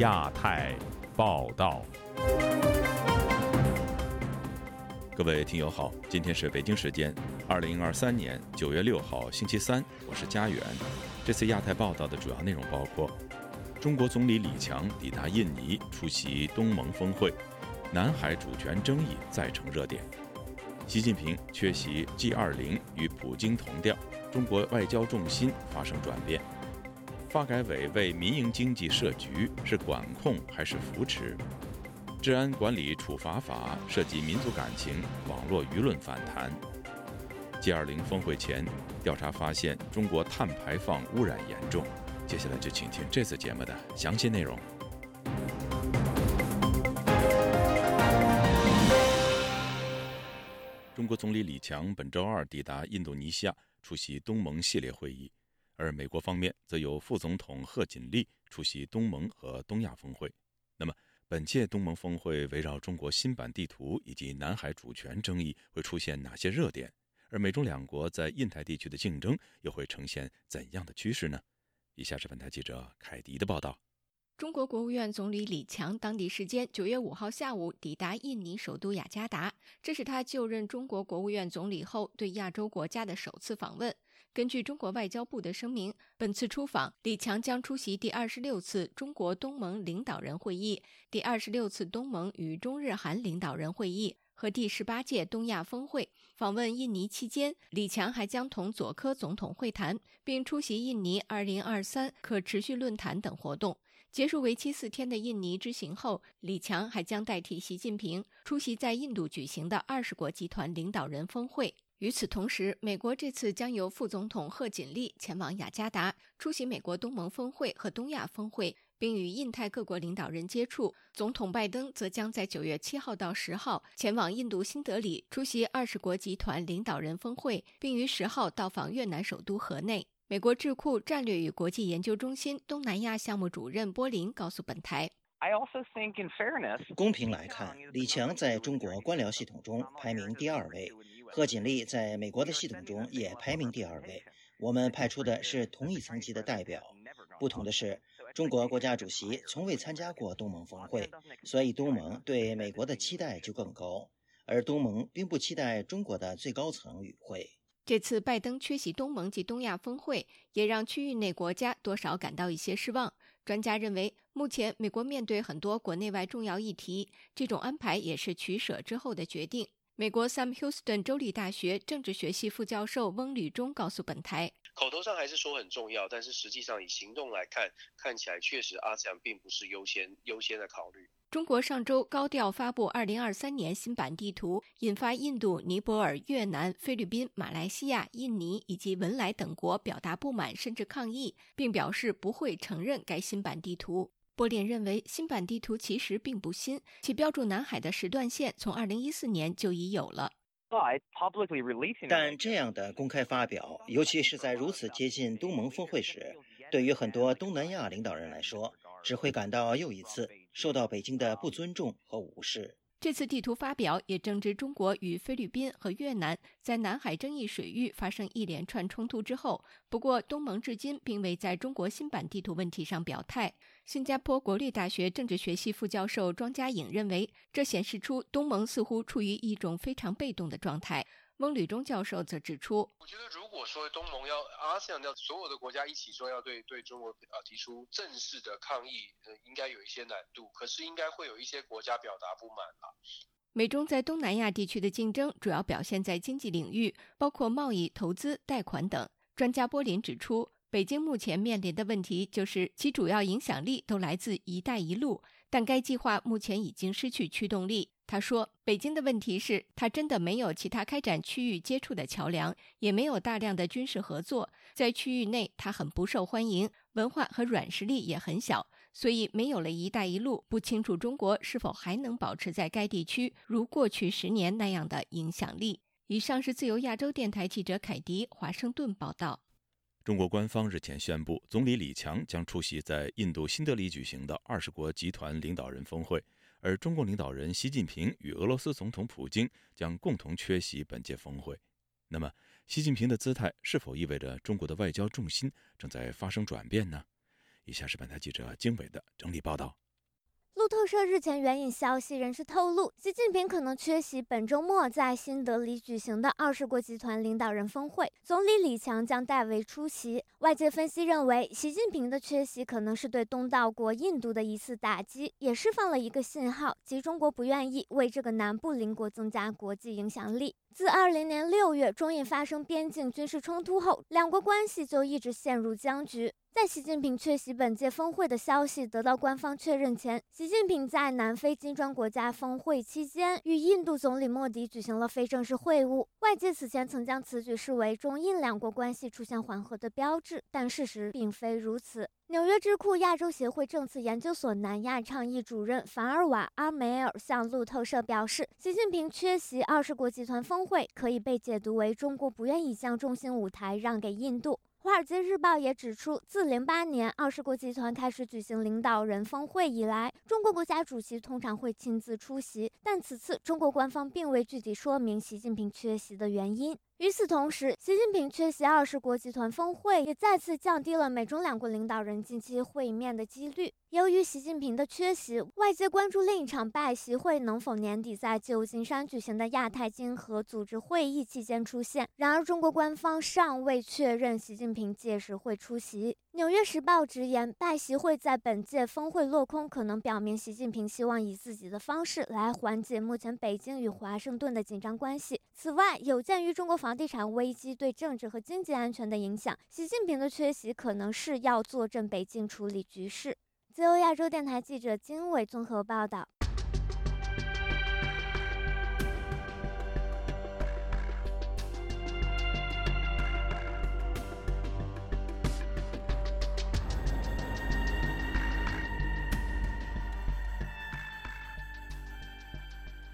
亚太报道。各位听友好，今天是北京时间二零二三年九月六号星期三，我是佳远。这次亚太报道的主要内容包括：中国总理李强抵达印尼出席东盟峰会，南海主权争议再成热点；习近平缺席 G 二零与普京同调，中国外交重心发生转变；发改委为民营经济设局，是管控还是扶持？治安管理处罚法涉及民族感情，网络舆论反弹。G20 峰会前，调查发现中国碳排放污染严重。接下来就请听这次节目的详细内容。中国总理李强本周二抵达印度尼西亚出席东盟系列会议，而美国方面则由副总统贺锦丽出席东盟和东亚峰会。那么？本届东盟峰会围绕中国新版地图以及南海主权争议会出现哪些热点？而美中两国在印太地区的竞争又会呈现怎样的趋势呢？以下是本台记者凯迪的报道。中国国务院总理李强当地时间九月五号下午抵达印尼首都雅加达，这是他就任中国国务院总理后对亚洲国家的首次访问。根据中国外交部的声明，本次出访，李强将出席第二十六次中国东盟领导人会议、第二十六次东盟与中日韩领导人会议和第十八届东亚峰会。访问印尼期间，李强还将同佐科总统会谈，并出席印尼二零二三可持续论坛等活动。结束为期四天的印尼之行后，李强还将代替习近平出席在印度举行的二十国集团领导人峰会。与此同时，美国这次将由副总统贺锦丽前往雅加达出席美国东盟峰会和东亚峰会，并与印太各国领导人接触。总统拜登则将在九月七号到十号前往印度新德里出席二十国集团领导人峰会，并于十号到访越南首都河内。美国智库战略与国际研究中心东南亚项目主任波林告诉本台。公平来看，李强在中国官僚系统中排名第二位。贺锦丽在美国的系统中也排名第二位。我们派出的是同一层级的代表，不同的是，中国国家主席从未参加过东盟峰会，所以东盟对美国的期待就更高，而东盟并不期待中国的最高层与会。这次拜登缺席东盟及东亚峰会，也让区域内国家多少感到一些失望。专家认为，目前美国面对很多国内外重要议题，这种安排也是取舍之后的决定。美国 Sam Houston 州立大学政治学系副教授翁吕忠告诉本台：“口头上还是说很重要，但是实际上以行动来看，看起来确实阿斯 e 并不是优先优先的考虑。”中国上周高调发布2023年新版地图，引发印度、尼泊尔、越南、菲律宾、马来西亚、印尼以及文莱等国表达不满甚至抗议，并表示不会承认该新版地图。波林认为，新版地图其实并不新，其标注南海的时段线从2014年就已有了。但这样的公开发表，尤其是在如此接近东盟峰会时，对于很多东南亚领导人来说，只会感到又一次受到北京的不尊重和无视。这次地图发表也正值中国与菲律宾和越南在南海争议水域发生一连串冲突之后。不过，东盟至今并未在中国新版地图问题上表态。新加坡国立大学政治学系副教授庄家颖认为，这显示出东盟似乎处于一种非常被动的状态。翁吕中教授则指出：“我觉得，如果说东盟要阿斯亚要所有的国家一起说要对对中国啊提出正式的抗议，呃，应该有一些难度。可是，应该会有一些国家表达不满了。”美中在东南亚地区的竞争主要表现在经济领域，包括贸易、投资、贷款等。专家波林指出，北京目前面临的问题就是其主要影响力都来自“一带一路”，但该计划目前已经失去驱动力。他说：“北京的问题是，他真的没有其他开展区域接触的桥梁，也没有大量的军事合作，在区域内他很不受欢迎，文化和软实力也很小，所以没有了一带一路，不清楚中国是否还能保持在该地区如过去十年那样的影响力。”以上是自由亚洲电台记者凯迪华盛顿报道。中国官方日前宣布，总理李强将出席在印度新德里举行的二十国集团领导人峰会。而中共领导人习近平与俄罗斯总统普京将共同缺席本届峰会。那么，习近平的姿态是否意味着中国的外交重心正在发生转变呢？以下是本台记者经纬的整理报道。路透社日前援引消息人士透露，习近平可能缺席本周末在新德里举行的二十国集团领导人峰会，总理李强将代为出席。外界分析认为，习近平的缺席可能是对东道国印度的一次打击，也释放了一个信号，即中国不愿意为这个南部邻国增加国际影响力。自二零年六月中印发生边境军事冲突后，两国关系就一直陷入僵局。在习近平缺席本届峰会的消息得到官方确认前，习近平在南非金砖国家峰会期间与印度总理莫迪举行了非正式会晤。外界此前曾将此举视为中印两国关系出现缓和的标志，但事实并非如此。纽约智库亚洲协会政策研究所南亚倡议主任凡尔瓦阿梅尔向路透社表示，习近平缺席二十国集团峰会可以被解读为中国不愿意将中心舞台让给印度。《华尔街日报》也指出，自零八年二十国集团开始举行领导人峰会以来，中国国家主席通常会亲自出席，但此次中国官方并未具体说明习近平缺席的原因。与此同时，习近平缺席二十国集团峰会，也再次降低了美中两国领导人近期会面的几率。由于习近平的缺席，外界关注另一场拜习会能否年底在旧金山举行的亚太经合组织会议期间出现。然而，中国官方尚未确认习近平届时会出席。《纽约时报》直言，拜习会在本届峰会落空，可能表明习近平希望以自己的方式来缓解目前北京与华盛顿的紧张关系。此外，有鉴于中国房地产危机对政治和经济安全的影响，习近平的缺席可能是要坐镇北京处理局势。自由亚洲电台记者金伟综合报道。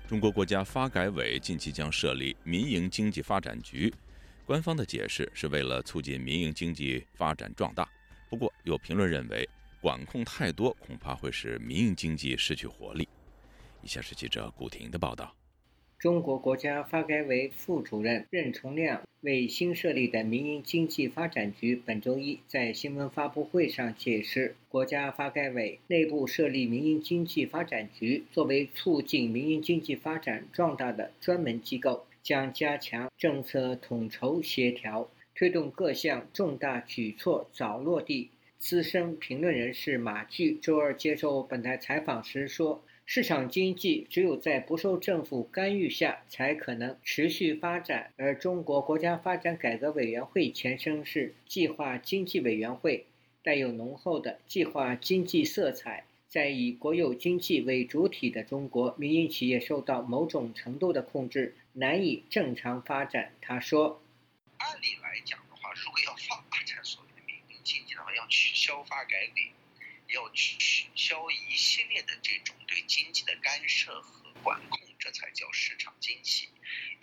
中国国家发改委近期将设立民营经济发展局，官方的解释是为了促进民营经济发展壮大。不过，有评论认为，管控太多恐怕会使民营经济失去活力。以下是记者古婷的报道。中国国家发改委副主任任重亮为新设立的民营经济发展局本周一在新闻发布会上解释，国家发改委内部设立民营经济发展局，作为促进民营经济发展壮大的专门机构，将加强政策统筹协调，推动各项重大举措早落地。资深评论人士马骏周二接受本台采访时说。市场经济只有在不受政府干预下，才可能持续发展。而中国国家发展改革委员会前身是计划经济委员会，带有浓厚的计划经济色彩。在以国有经济为主体的中国，民营企业受到某种程度的控制，难以正常发展。他说：“按理来讲的话，如果要发展所谓的民营经济的话，要取消发改委。”要取消一系列的这种对经济的干涉和管控，这才叫市场经济。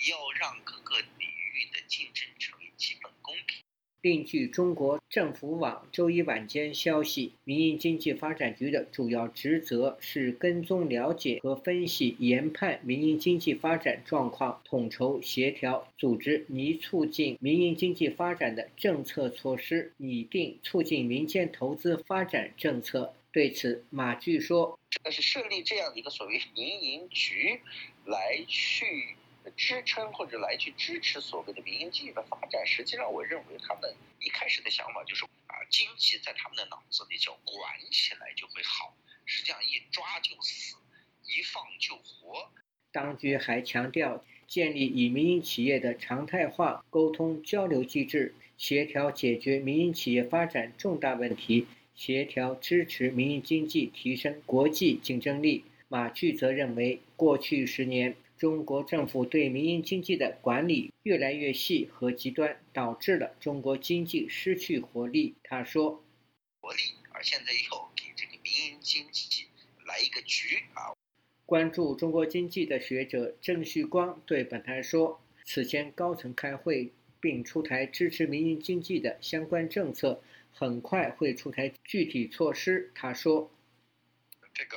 要让各个领域的竞争成为基本公平。另据中国政府网周一晚间消息，民营经济发展局的主要职责是跟踪、了解和分析研判民营经济发展状况，统筹协调组织拟促进民营经济发展的政策措施，拟定促进民间投资发展政策。对此，马骏说：“这个是设立这样的一个所谓民营局，来去。”支撑或者来去支持所谓的民营经济的发展，实际上我认为他们一开始的想法就是啊，经济在他们的脑子里叫管起来就会好，实际上一抓就死，一放就活。当局还强调，建立与民营企业的常态化沟通交流机制，协调解决民营企业发展重大问题，协调支持民营经济提升国际竞争力。马骏则认为，过去十年。中国政府对民营经济的管理越来越细和极端，导致了中国经济失去活力。他说：“活力，而现在又给这个民营经济来一个局啊！”关注中国经济的学者郑旭光对本台说：“此前高层开会并出台支持民营经济的相关政策，很快会出台具体措施。”他说：“这个。”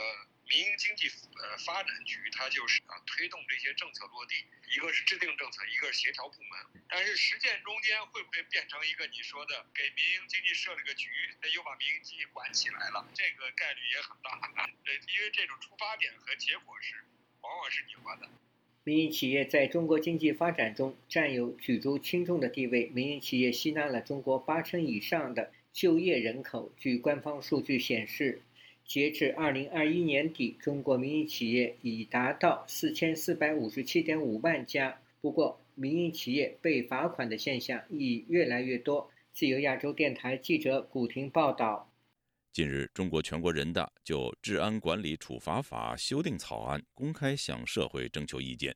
民营经济呃发展局，它就是啊推动这些政策落地，一个是制定政策，一个是协调部门。但是实践中间会不会变成一个你说的给民营经济设了个局，那又把民营经济管起来了？这个概率也很大。对，因为这种出发点和结果是往往是拧巴的。民营企业在中国经济发展中占有举足轻重的地位。民营企业吸纳了中国八成以上的就业人口。据官方数据显示，截至二零二一年底，中国民营企业已达到四千四百五十七点五万家。不过，民营企业被罚款的现象已越来越多。自由亚洲电台记者古婷报道。近日，中国全国人大就《治安管理处罚法》修订草案公开向社会征求意见。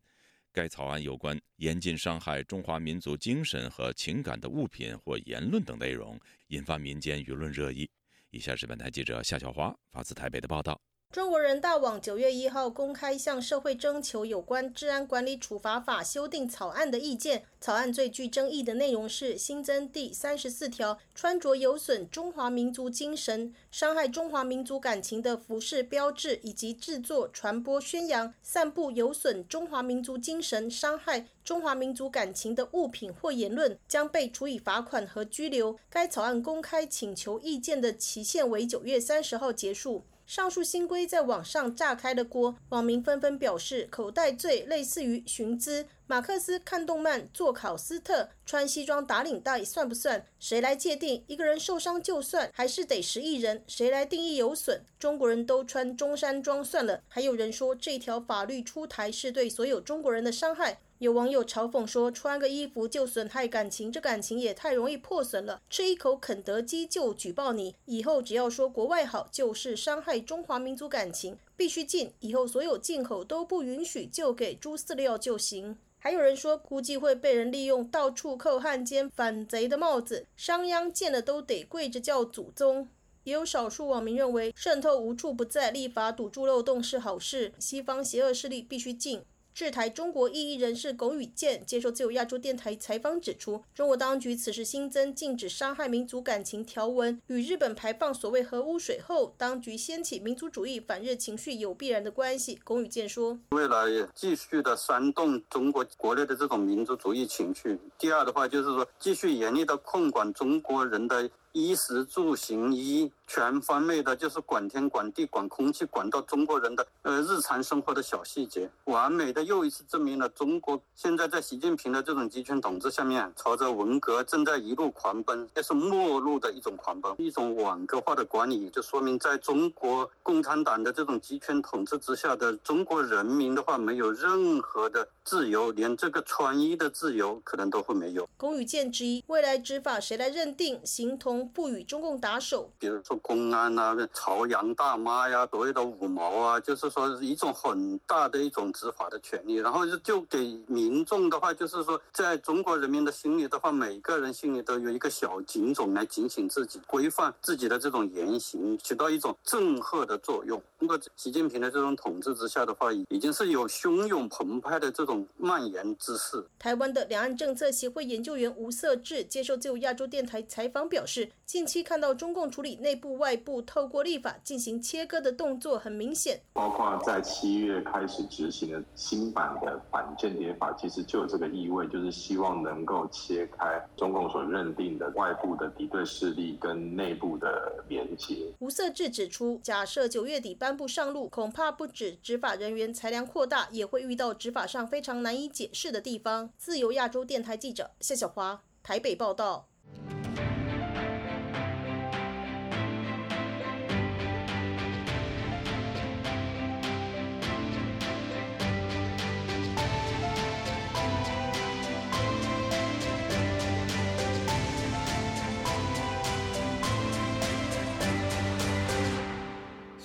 该草案有关严禁伤害中华民族精神和情感的物品或言论等内容，引发民间舆论热议。以下是本台记者夏小华发自台北的报道。中国人大网九月一号公开向社会征求有关治安管理处罚法修订草案的意见。草案最具争议的内容是新增第三十四条：穿着有损中华民族精神、伤害中华民族感情的服饰、标志，以及制作、传播、宣扬、散布有损中华民族精神、伤害中华民族感情的物品或言论，将被处以罚款和拘留。该草案公开请求意见的期限为九月三十号结束。上述新规在网上炸开了锅，网民纷纷表示，口袋罪类似于寻资。马克思看动漫做考斯特，穿西装打领带算不算？谁来界定一个人受伤就算，还是得十亿人？谁来定义有损？中国人都穿中山装算了。还有人说这条法律出台是对所有中国人的伤害。有网友嘲讽说：“穿个衣服就损害感情，这感情也太容易破损了。吃一口肯德基就举报你，以后只要说国外好，就是伤害中华民族感情，必须禁。以后所有进口都不允许，就给猪饲料就行。”还有人说，估计会被人利用，到处扣汉奸反贼的帽子，商鞅见了都得跪着叫祖宗。也有少数网民认为，渗透无处不在，立法堵住漏洞是好事，西方邪恶势力必须禁。制台中国异议人士龚宇健接受自由亚洲电台采访指出，中国当局此时新增禁止伤害民族感情条文，与日本排放所谓核污水后，当局掀起民族主义反日情绪有必然的关系。龚宇健说：“为了继续的煽动中国国内的这种民族主义情绪，第二的话就是说，继续严厉的控管中国人的。”衣食住行衣全方位的，就是管天管地管空气，管到中国人的呃日常生活的小细节，完美的又一次证明了中国现在在习近平的这种集权统治下面，朝着文革正在一路狂奔，这是末路的一种狂奔，一种网格化的管理，就说明在中国共产党的这种集权统治之下的中国人民的话，没有任何的自由，连这个穿衣的自由可能都会没有。龚宇健之一，未来执法谁来认定形同同？赋予中共打手，比如说公安啊、朝阳大妈呀、所谓的五毛啊，就是说一种很大的一种执法的权利，然后就就给民众的话，就是说在中国人民的心里的话，每个人心里都有一个小警种来警醒自己、规范自己的这种言行，起到一种震慑的作用。通过习近平的这种统治之下的话，已经是有汹涌澎湃的这种蔓延之势。台湾的两岸政策协会研究员吴色志接受自由亚洲电台采访表示。近期看到中共处理内部外部透过立法进行切割的动作很明显，包括在七月开始执行的新版的反间谍法，其实就有这个意味，就是希望能够切开中共所认定的外部的敌对势力跟内部的连接。吴色志指出，假设九月底颁布上路，恐怕不止执法人员裁量扩大，也会遇到执法上非常难以解释的地方。自由亚洲电台记者谢小华台北报道。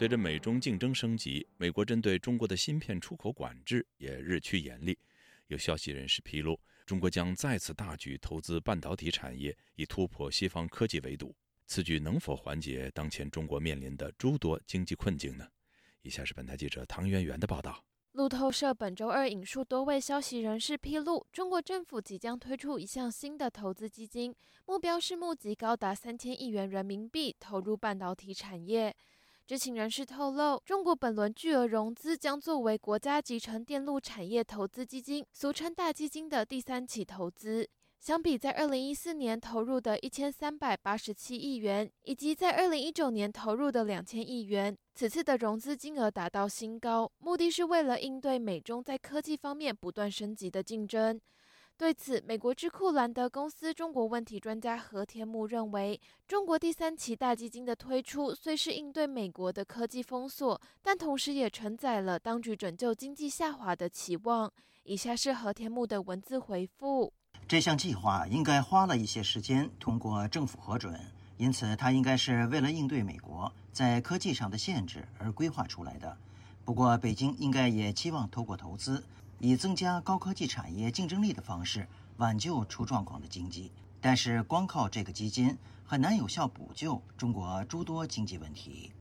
随着美中竞争升级，美国针对中国的芯片出口管制也日趋严厉。有消息人士披露，中国将再次大举投资半导体产业，以突破西方科技围堵。此举能否缓解当前中国面临的诸多经济困境呢？以下是本台记者唐媛媛的报道。路透社本周二引述多位消息人士披露，中国政府即将推出一项新的投资基金，目标是募集高达三千亿元人民币投入半导体产业。知情人士透露，中国本轮巨额融资将作为国家集成电路产业投资基金（俗称大基金）的第三起投资。相比在二零一四年投入的一千三百八十七亿元，以及在二零一九年投入的两千亿元，此次的融资金额达到新高，目的是为了应对美中在科技方面不断升级的竞争。对此，美国智库兰德公司中国问题专家何天木认为，中国第三期大基金的推出虽是应对美国的科技封锁，但同时也承载了当局拯救经济下滑的期望。以下是何天木的文字回复。这项计划应该花了一些时间通过政府核准，因此它应该是为了应对美国在科技上的限制而规划出来的。不过，北京应该也期望透过投资，以增加高科技产业竞争力的方式挽救出状况的经济。但是，光靠这个基金很难有效补救中国诸多经济问题。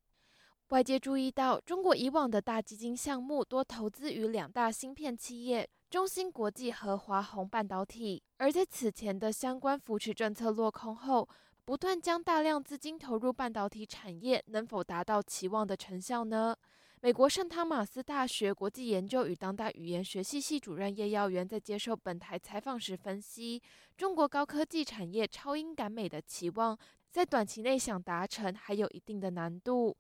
外界注意到，中国以往的大基金项目多投资于两大芯片企业。中芯国际和华虹半导体，而在此前的相关扶持政策落空后，不断将大量资金投入半导体产业，能否达到期望的成效呢？美国圣汤马斯大学国际研究与当代语言学系系主任叶耀元在接受本台采访时分析，中国高科技产业超英赶美的期望，在短期内想达成还有一定的难度。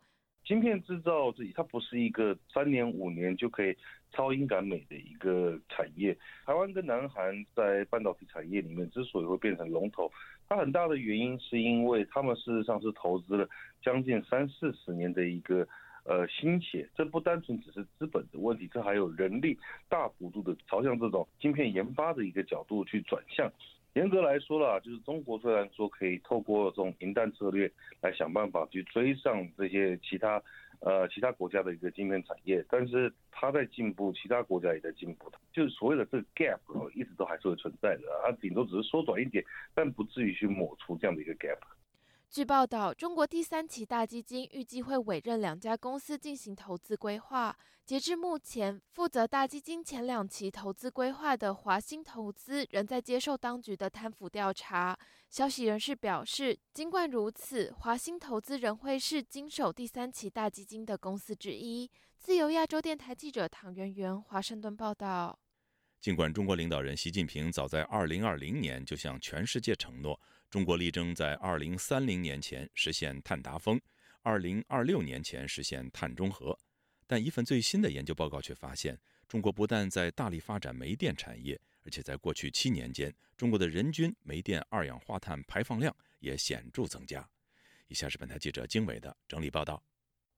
芯片制造自己，它不是一个三年五年就可以超英赶美的一个产业。台湾跟南韩在半导体产业里面之所以会变成龙头，它很大的原因是因为他们事实上是投资了将近三四十年的一个呃心血。这不单纯只是资本的问题，这还有人力大幅度的朝向这种芯片研发的一个角度去转向。严格来说啦，就是中国虽然说可以透过这种平淡策略来想办法去追上这些其他，呃，其他国家的一个晶片产业，但是它在进步，其他国家也在进步，就是所谓的这个 gap 一直都还是会存在的，它顶多只是缩短一点，但不至于去抹除这样的一个 gap。据报道，中国第三期大基金预计会委任两家公司进行投资规划。截至目前，负责大基金前两期投资规划的华兴投资仍在接受当局的贪腐调查。消息人士表示，尽管如此，华兴投资仍会是经手第三期大基金的公司之一。自由亚洲电台记者唐媛媛华盛顿报道。尽管中国领导人习近平早在2020年就向全世界承诺。中国力争在二零三零年前实现碳达峰，二零二六年前实现碳中和。但一份最新的研究报告却发现，中国不但在大力发展煤电产业，而且在过去七年间，中国的人均煤电二氧化碳排放量也显著增加。以下是本台记者经纬的整理报道。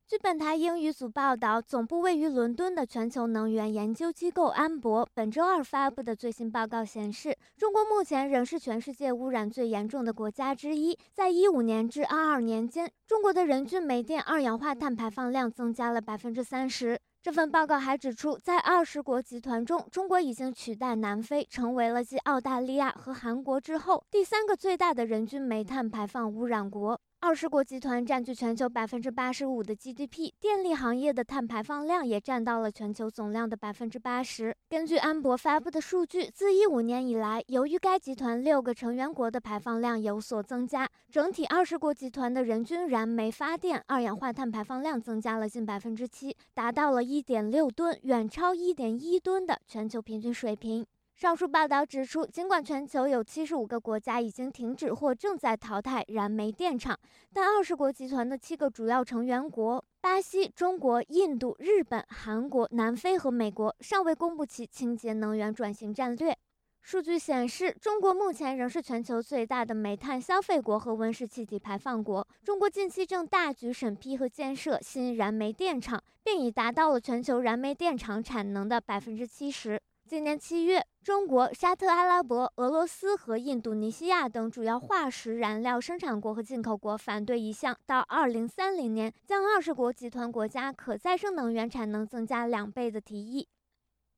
据本台英语组报道，总部位于伦敦的全球能源研究机构安博本周二发布的最新报告显示，中国目前仍是全世界污染最严重的国家之一。在一五年至二二年间，中国的人均煤电二氧化碳排放量增加了百分之三十。这份报告还指出，在二十国集团中，中国已经取代南非，成为了继澳大利亚和韩国之后第三个最大的人均煤炭排放污染国。二十国集团占据全球百分之八十五的 GDP，电力行业的碳排放量也占到了全球总量的百分之八十。根据安博发布的数据，自一五年以来，由于该集团六个成员国的排放量有所增加，整体二十国集团的人均燃煤发电二氧化碳排放量增加了近百分之七，达到了一点六吨，远超一点一吨的全球平均水平。上述报道指出，尽管全球有七十五个国家已经停止或正在淘汰燃煤电厂，但二十国集团的七个主要成员国——巴西、中国、印度、日本、韩国、南非和美国——尚未公布其清洁能源转型战略。数据显示，中国目前仍是全球最大的煤炭消费国和温室气体排放国。中国近期正大举审批和建设新燃煤电厂，并已达到了全球燃煤电厂产能的百分之七十。今年七月，中国、沙特阿拉伯、俄罗斯和印度尼西亚等主要化石燃料生产国和进口国反对一项到二零三零年将二十国集团国家可再生能源产能增加两倍的提议。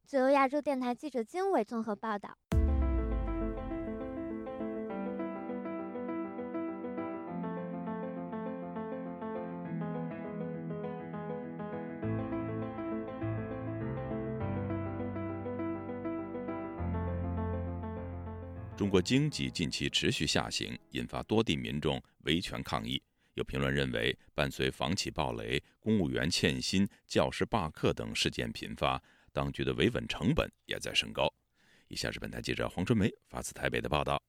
自由亚洲电台记者金伟综合报道。中国经济近期持续下行，引发多地民众维权抗议。有评论认为，伴随房企暴雷、公务员欠薪、教师罢课等事件频发，当局的维稳成本也在升高。以下是本台记者黄春梅发自台北的报道。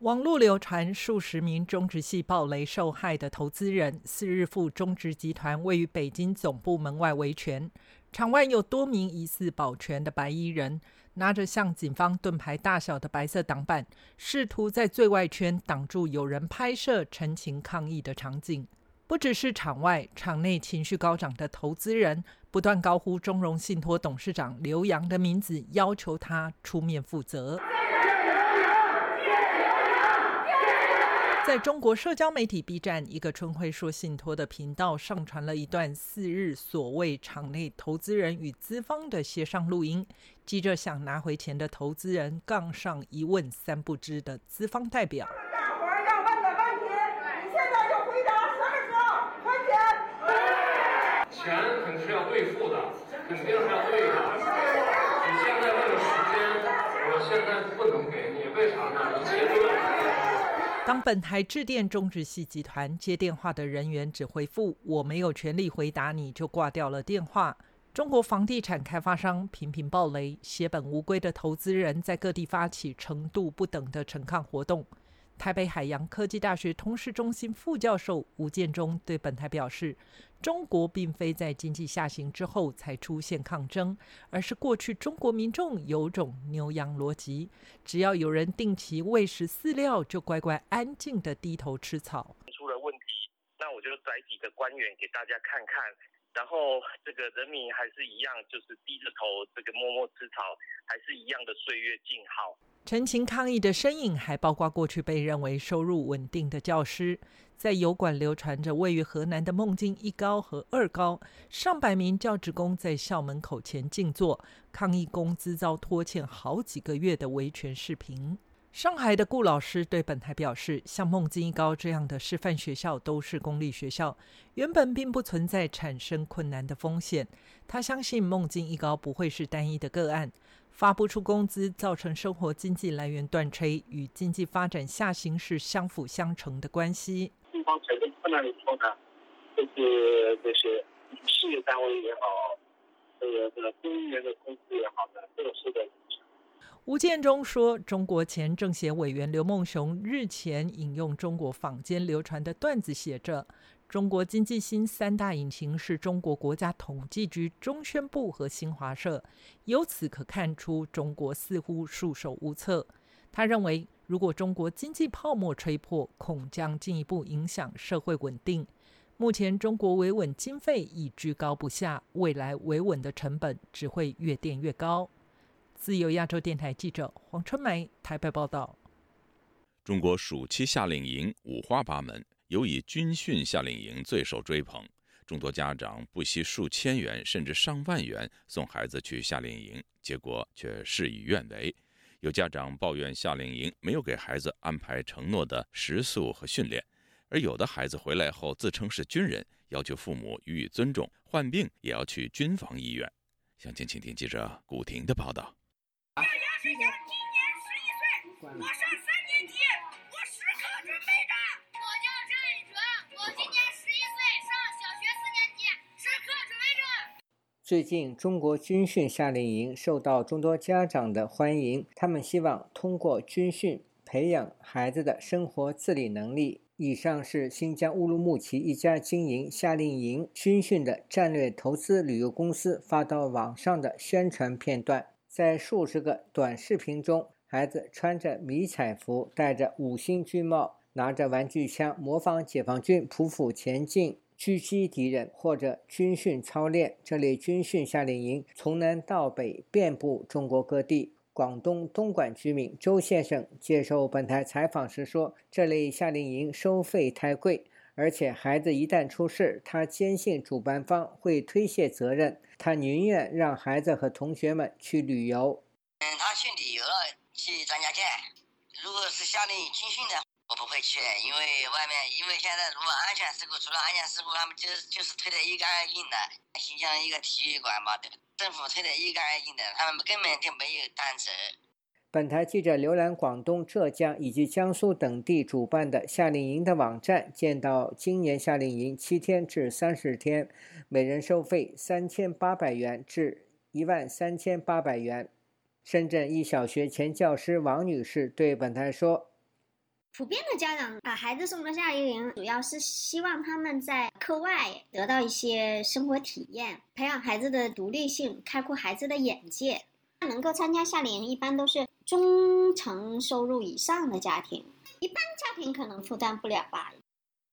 网络流传数十名中植系暴雷受害的投资人，四日赴中植集团位于北京总部门外维权，场外有多名疑似保全的白衣人，拿着像警方盾牌大小的白色挡板，试图在最外圈挡住有人拍摄陈情抗议的场景。不只是场外，场内情绪高涨的投资人不断高呼中融信托董事长刘洋的名字，要求他出面负责。在中国社交媒体 B 站，一个春晖说信托的频道上传了一段四日所谓场内投资人与资方的协商录音。记者想拿回钱的投资人杠上一问三不知的资方代表。大伙儿要问的问题，你现在就回答，什么时候还钱？钱肯定是要兑付的，肯定是要兑的。你现在问的时间，我现在不能给你，为啥呢？你结论。当本台致电中植系集团接电话的人员只回复“我没有权利回答你”，就挂掉了电话。中国房地产开发商频频暴雷，血本无归的投资人在各地发起程度不等的陈抗活动。台北海洋科技大学通识中心副教授吴建中对本台表示：“中国并非在经济下行之后才出现抗争，而是过去中国民众有种牛羊逻辑，只要有人定期喂食饲料，就乖乖安静的低头吃草。出了问题，那我就载几个官员给大家看看，然后这个人民还是一样，就是低着头这个默默吃草，还是一样的岁月静好。”陈情抗议的身影还包括过去被认为收入稳定的教师，在油管流传着位于河南的孟津一高和二高上百名教职工在校门口前静坐抗议工资遭拖欠好几个月的维权视频。上海的顾老师对本台表示，像孟津一高这样的示范学校都是公立学校，原本并不存在产生困难的风险。他相信孟津一高不会是单一的个案。发不出工资，造成生活经济来源断炊，与经济发展下行是相辅相成的关系。方财政困难的时候呢，就是这些事业单位也好，这个这个公务员的工资也好呢，都受到影响。吴建中说，中国前政协委员刘梦熊日前引用中国坊间流传的段子，写着。中国经济新三大引擎是中国国家统计局、中宣部和新华社，由此可看出中国似乎束手无策。他认为，如果中国经济泡沫吹破，恐将进一步影响社会稳定。目前中国维稳经费已居高不下，未来维稳的成本只会越垫越高。自由亚洲电台记者黄春梅台北报道。中国暑期夏令营五花八门。尤以军训夏令营最受追捧，众多家长不惜数千元甚至上万元送孩子去夏令营，结果却事与愿违。有家长抱怨夏令营没有给孩子安排承诺的食宿和训练，而有的孩子回来后自称是军人，要求父母予以尊重，患病也要去军防医院。详情，请听记者古婷的报道。杨世祥今年十一岁，我上三年级，最近，中国军训夏令营受到众多家长的欢迎。他们希望通过军训培养孩子的生活自理能力。以上是新疆乌鲁木齐一家经营夏令营军训的战略投资旅游公司发到网上的宣传片段。在数十个短视频中，孩子穿着迷彩服，戴着五星军帽，拿着玩具枪，模仿解放军匍匐前进。狙击敌人或者军训操练，这类军训夏令营从南到北遍布中国各地。广东东莞居民周先生接受本台采访时说：“这类夏令营收费太贵，而且孩子一旦出事，他坚信主办方会推卸责任，他宁愿让孩子和同学们去旅游。”嗯，他去旅游了，去张家界。如果是夏令营军训的。不会去，因为外面，因为现在如果安全事故，除了安全事故，他们就是就是推得一干二净的。新疆一个体育馆嘛，政府推得一干二净的，他们根本就没有担责。本台记者浏览广东、浙江以及江苏等地主办的夏令营的网站，见到今年夏令营七天至三十天，每人收费三千八百元至一万三千八百元。深圳一小学前教师王女士对本台说：“普遍的家长把孩子送到夏令营，主要是希望他们在课外得到一些生活体验，培养孩子的独立性，开阔孩子的眼界。能够参加夏令营，一般都是。”中层收入以上的家庭，一般家庭可能负担不了吧。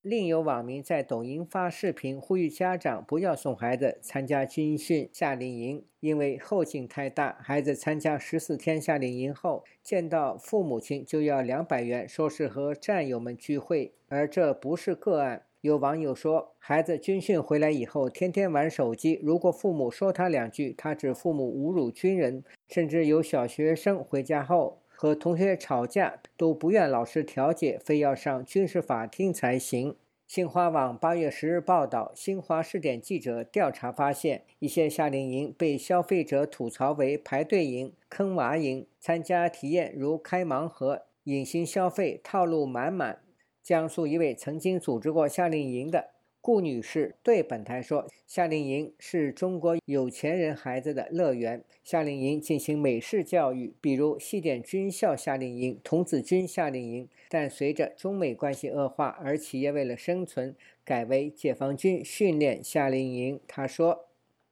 另有网民在抖音发视频呼吁家长不要送孩子参加军训夏令营，因为后劲太大。孩子参加十四天夏令营后，见到父母亲就要两百元，说是和战友们聚会，而这不是个案。有网友说，孩子军训回来以后，天天玩手机。如果父母说他两句，他指父母侮辱军人。甚至有小学生回家后和同学吵架，都不愿老师调解，非要上军事法庭才行。新华网八月十日报道，新华试点记者调查发现，一些夏令营被消费者吐槽为排队营、坑娃营，参加体验如开盲盒、隐形消费，套路满满。江苏一位曾经组织过夏令营的顾女士对本台说：“夏令营是中国有钱人孩子的乐园。夏令营进行美式教育，比如西点军校夏令营、童子军夏令营。但随着中美关系恶化，而企业为了生存，改为解放军训练夏令营。”她说：“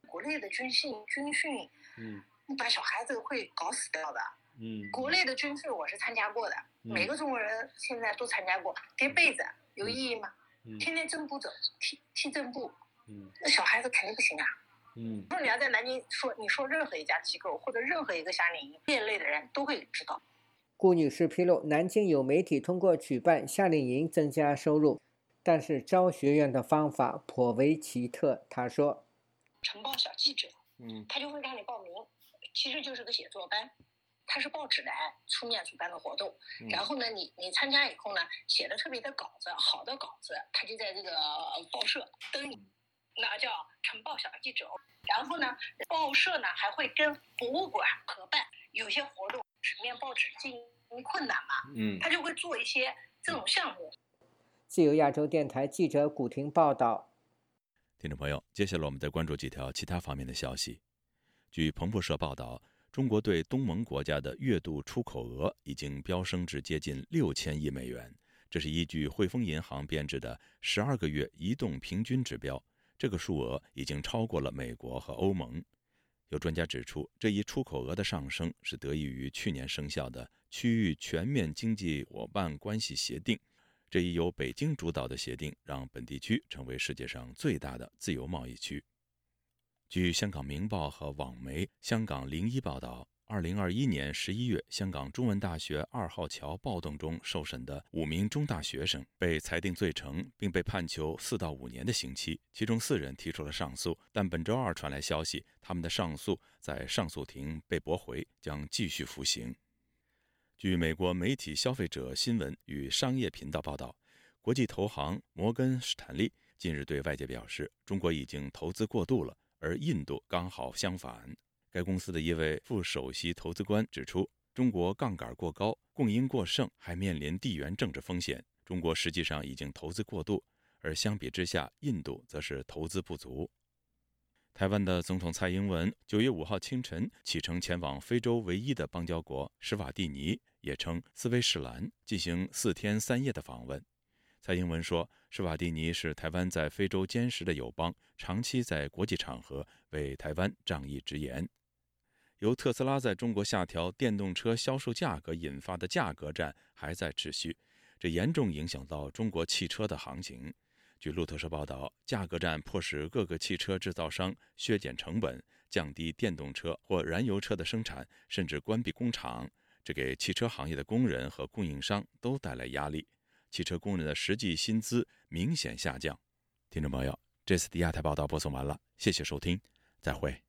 国内的军训军训，嗯，你把小孩子会搞死掉的。嗯，国内的军训我是参加过的。”每个中国人现在都参加过叠被子，有意义吗？天天正步走，踢踢正步，那小孩子肯定不行啊。嗯，如果你要在南京说，你说任何一家机构或者任何一个夏令营，业内的人都会知道。顾女士披露，南京有媒体通过举办夏令营增加收入，但是招学员的方法颇为奇特。她说：“晨报小记者，嗯，他就会让你报名，其实就是个写作班。”他是报纸来出面主办的活动，然后呢，你你参加以后呢，写的特别的稿子，好的稿子，他就在这个报社登，那叫晨报小记者。然后呢，报社呢还会跟博物馆合办，有些活动纸面报纸经营困难嘛，嗯，他就会做一些这种项目。自由亚洲电台记者古婷报道。听众朋友，接下来我们再关注几条其他方面的消息。据彭博社报道。中国对东盟国家的月度出口额已经飙升至接近六千亿美元，这是依据汇丰银行编制的十二个月移动平均指标。这个数额已经超过了美国和欧盟。有专家指出，这一出口额的上升是得益于去年生效的区域全面经济伙伴关系协定。这一由北京主导的协定，让本地区成为世界上最大的自由贸易区。据香港《明报》和网媒《香港零一》报道，二零二一年十一月，香港中文大学二号桥暴动中受审的五名中大学生被裁定罪成，并被判囚四到五年的刑期。其中四人提出了上诉，但本周二传来消息，他们的上诉在上诉庭被驳回，将继续服刑。据美国媒体《消费者新闻与商业频道》报道，国际投行摩根士坦利近日对外界表示，中国已经投资过度了。而印度刚好相反。该公司的一位副首席投资官指出，中国杠杆过高，供应过剩，还面临地缘政治风险。中国实际上已经投资过度，而相比之下，印度则是投资不足。台湾的总统蔡英文九月五号清晨启程前往非洲唯一的邦交国施瓦蒂尼，也称斯威士兰，进行四天三夜的访问。蔡英文说：“施瓦蒂尼是台湾在非洲坚实的友邦，长期在国际场合为台湾仗义直言。”由特斯拉在中国下调电动车销售价格引发的价格战还在持续，这严重影响到中国汽车的行情。据路透社报道，价格战迫使各个汽车制造商削减成本，降低电动车或燃油车的生产，甚至关闭工厂，这给汽车行业的工人和供应商都带来压力。汽车工人的实际薪资明显下降。听众朋友，这次的亚太报道播送完了，谢谢收听，再会。